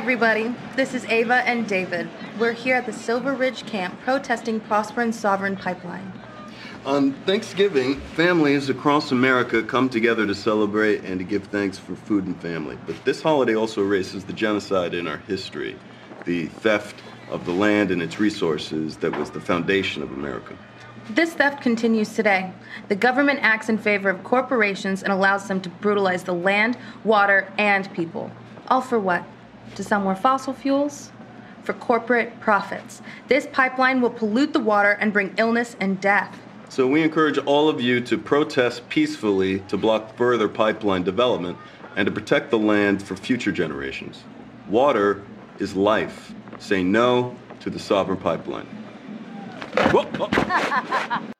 everybody. This is Ava and David. We're here at the Silver Ridge Camp protesting Prosper and Sovereign Pipeline. On Thanksgiving, families across America come together to celebrate and to give thanks for food and family. But this holiday also erases the genocide in our history, the theft of the land and its resources that was the foundation of America. This theft continues today. The government acts in favor of corporations and allows them to brutalize the land, water, and people. All for what? To sell more fossil fuels? For corporate profits. This pipeline will pollute the water and bring illness and death. So we encourage all of you to protest peacefully to block further pipeline development and to protect the land for future generations. Water is life. Say no to the sovereign pipeline.